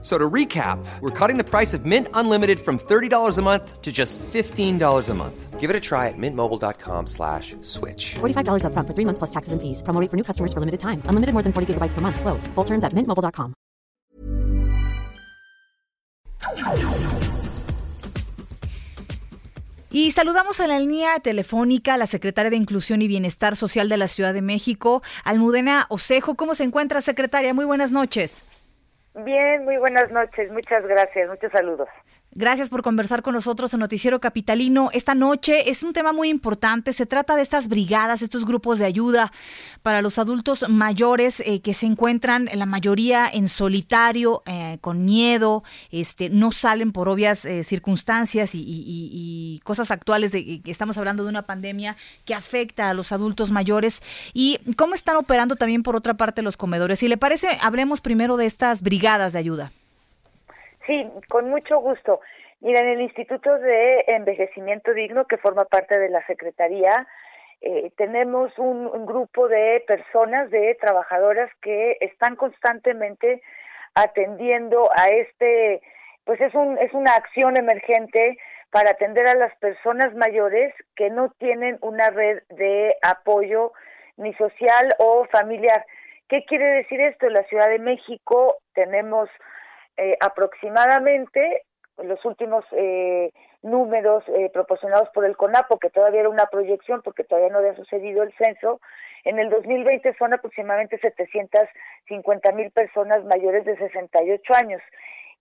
So to recap, we're cutting the price of Mint Unlimited from $30 a month to just $15 a month. Give it a try at mintmobile.com slash switch. $45 up front for three months plus taxes and fees. Promo rate for new customers for limited time. Unlimited more than 40 gigabytes per month. Slows. Full terms at mintmobile.com. Y saludamos en la línea telefónica a la secretaria de Inclusión y Bienestar Social de la Ciudad de México, Almudena Osejo. ¿Cómo se encuentra, secretaria? Muy buenas noches. Bien, muy buenas noches. Muchas gracias. Muchos saludos. Gracias por conversar con nosotros en Noticiero Capitalino. Esta noche es un tema muy importante. Se trata de estas brigadas, estos grupos de ayuda para los adultos mayores eh, que se encuentran en la mayoría en solitario, eh, con miedo, este, no salen por obvias eh, circunstancias y, cosas actuales de estamos hablando de una pandemia que afecta a los adultos mayores. ¿Y cómo están operando también por otra parte los comedores? Si le parece, hablemos primero de estas brigadas de ayuda. Sí, con mucho gusto. Mira, en el Instituto de Envejecimiento Digno, que forma parte de la Secretaría, eh, tenemos un, grupo de personas, de trabajadoras que están constantemente atendiendo a este, pues es, un, es una acción emergente para atender a las personas mayores que no tienen una red de apoyo ni social o familiar. ¿Qué quiere decir esto? En la Ciudad de México tenemos eh, aproximadamente los últimos eh, números eh, proporcionados por el CONAPO, que todavía era una proyección porque todavía no había sucedido el censo, en el 2020 son aproximadamente 750 mil personas mayores de 68 años.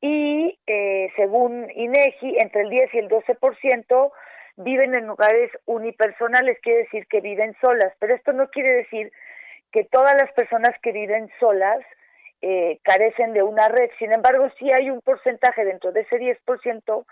Y eh, según INEGI, entre el 10 y el 12% viven en lugares unipersonales, quiere decir que viven solas, pero esto no quiere decir que todas las personas que viven solas eh, carecen de una red. Sin embargo, sí hay un porcentaje dentro de ese 10%,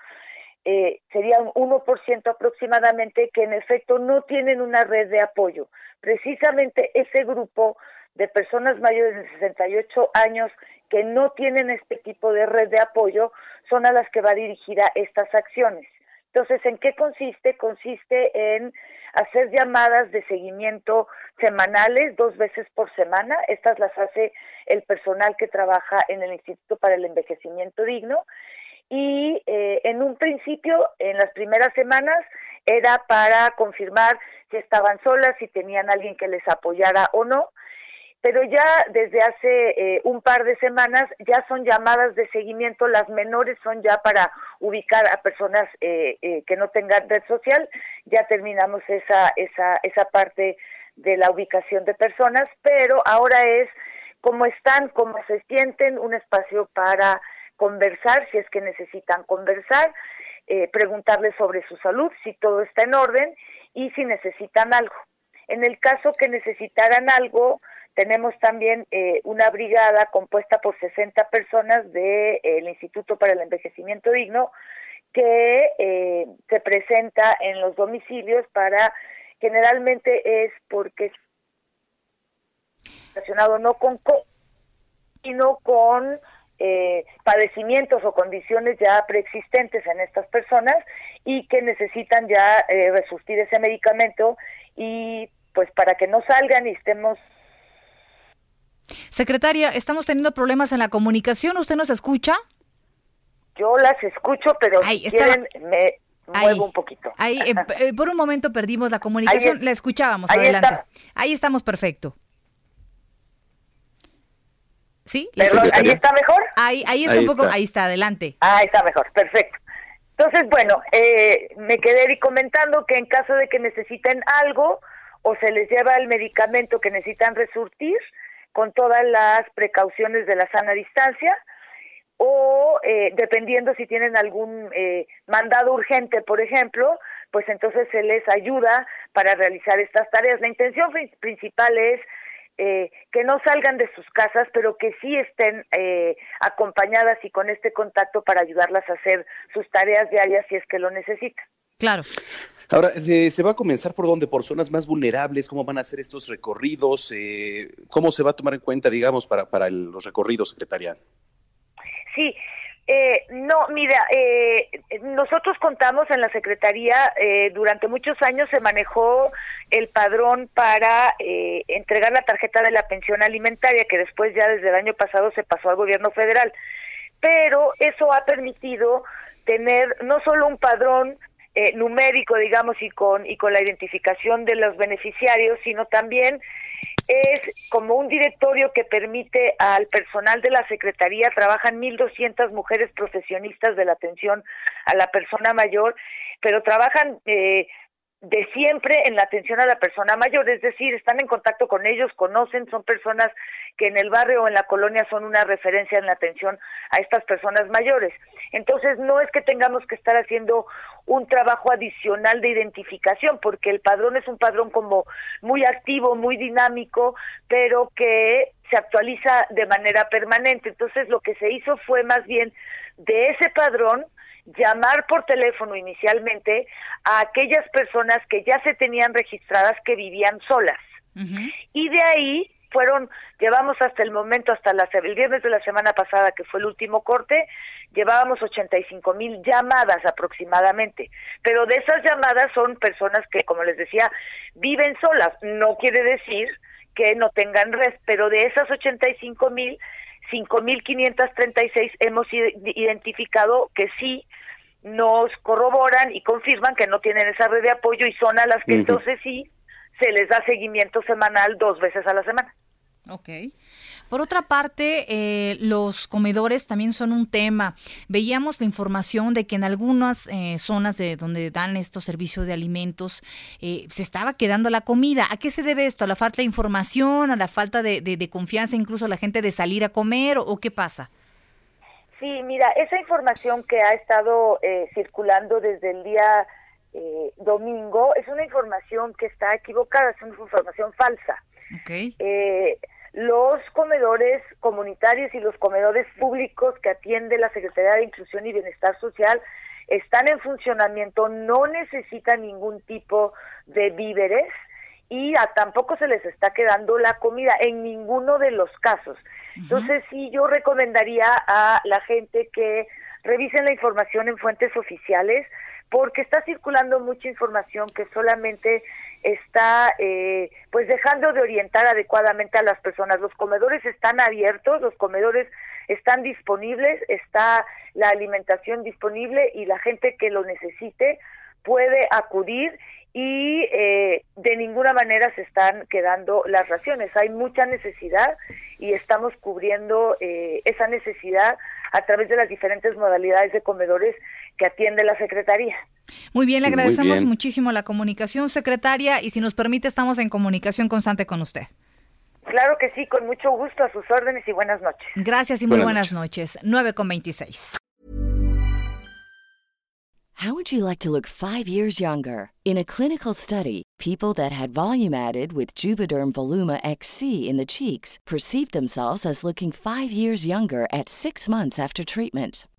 eh, sería un 1% aproximadamente, que en efecto no tienen una red de apoyo. Precisamente ese grupo de personas mayores de 68 años que no tienen este tipo de red de apoyo son a las que va dirigida estas acciones. Entonces, ¿en qué consiste? Consiste en hacer llamadas de seguimiento semanales, dos veces por semana. Estas las hace el personal que trabaja en el Instituto para el Envejecimiento Digno. Y eh, en un principio, en las primeras semanas, era para confirmar si estaban solas, si tenían alguien que les apoyara o no pero ya desde hace eh, un par de semanas ya son llamadas de seguimiento, las menores son ya para ubicar a personas eh, que no tengan red social, ya terminamos esa, esa, esa parte de la ubicación de personas, pero ahora es cómo están, cómo se sienten, un espacio para conversar, si es que necesitan conversar, preguntarles sobre su salud, si todo está en orden y si necesitan algo. En el caso que necesitaran algo, tenemos también eh, una brigada compuesta por 60 personas del eh, Instituto para el Envejecimiento Digno que eh, se presenta en los domicilios para, generalmente es porque relacionado no con sino con padecimientos o condiciones ya preexistentes en estas personas y que necesitan ya resurtir ese medicamento y pues para que no salgan y estemos Secretaria, estamos teniendo problemas en la comunicación. ¿Usted nos escucha? Yo las escucho, pero si quieren me muevo un poquito. Ahí, eh, por un momento perdimos la comunicación. la escuchábamos. Adelante. Ahí estamos perfecto. ¿Sí? ¿Ahí está mejor? Ahí, ahí está un poco, ahí está, adelante. Ah, ahí está mejor, perfecto. Entonces, bueno, eh, me quedé comentando que en caso de que necesiten algo o se les lleva el medicamento que necesitan resurtir, con todas las precauciones de la sana distancia o eh, dependiendo si tienen algún eh, mandado urgente, por ejemplo, pues entonces se les ayuda para realizar estas tareas. La intención principal es eh, que no salgan de sus casas, pero que sí estén acompañadas y con este contacto para ayudarlas a hacer sus tareas diarias si es que lo necesitan. Claro. Ahora, ¿se, va a comenzar por dónde? ¿Por zonas más vulnerables? ¿Cómo van a ser estos recorridos? Eh, ¿Cómo se va a tomar en cuenta, digamos, para, para los recorridos, secretaria? Sí, eh, no, mira, eh, nosotros contamos en la Secretaría, eh, durante muchos años se manejó el padrón para eh, entregar la tarjeta de la pensión alimentaria, que después ya desde el año pasado se pasó al gobierno federal. Pero eso ha permitido tener no solo un padrón eh, numérico, digamos, y con, y con la identificación de los beneficiarios, sino también es como un directorio que permite al personal de la Secretaría, trabajan 1.200 mujeres profesionistas de la atención a la persona mayor, pero trabajan eh, de siempre en la atención a la persona mayor, es decir, están en contacto con ellos, conocen, son personas que en el barrio o en la colonia son una referencia en la atención a estas personas mayores. Entonces, no es que tengamos que estar haciendo un trabajo adicional de identificación, porque el padrón es un padrón como muy activo, muy dinámico, pero que se actualiza de manera permanente. Entonces, lo que se hizo fue más bien de ese padrón llamar por teléfono inicialmente a aquellas personas que ya se tenían registradas que vivían solas. Y de ahí fueron, llevamos hasta el momento, hasta la, el viernes de la semana pasada, que fue el último corte, llevábamos 85 mil llamadas aproximadamente. Pero de esas llamadas son personas que, como les decía, viven solas. No quiere decir que no tengan red, pero de esas 85 mil, 5.536 hemos identificado que sí nos corroboran y confirman que no tienen esa red de apoyo y son a las que entonces sí se les da seguimiento semanal dos veces a la semana. Ok. Por otra parte, eh, los comedores también son un tema. Veíamos la información de que en algunas eh, zonas de donde dan estos servicios de alimentos eh, se estaba quedando la comida. ¿A qué se debe esto? ¿A la falta de información? ¿A la falta de, de, confianza incluso a la gente de salir a comer? ¿O, qué pasa? Sí, mira, esa información que ha estado circulando desde el día domingo es una información que está equivocada, es una información falsa. Okay los comedores comunitarios y los comedores públicos que atiende la Secretaría de Inclusión y Bienestar Social están en funcionamiento, no necesitan ningún tipo de víveres y tampoco se les está quedando la comida en ninguno de los casos. Entonces, sí, yo recomendaría a la gente que revisen la información en fuentes oficiales porque está circulando mucha información que solamente está eh, pues dejando de orientar adecuadamente a las personas. Los comedores están abiertos, los comedores están disponibles, está la alimentación disponible y la gente que lo necesite puede acudir y eh, de ninguna manera se están quedando las raciones. Hay mucha necesidad y estamos cubriendo eh, esa necesidad a través de las diferentes modalidades de comedores que atiende la Secretaría. Muy bien, le agradecemos muchísimo la comunicación, secretaria, y si nos permite, estamos en comunicación constante con usted. Claro que sí, con mucho gusto, a sus órdenes y buenas noches. Gracias y muy buenas, noches. 9 con 26. How would you like to look five years younger? In a clinical study, people that had volume added with Juvederm Voluma XC in the cheeks perceived themselves as looking five years younger at six months after treatment.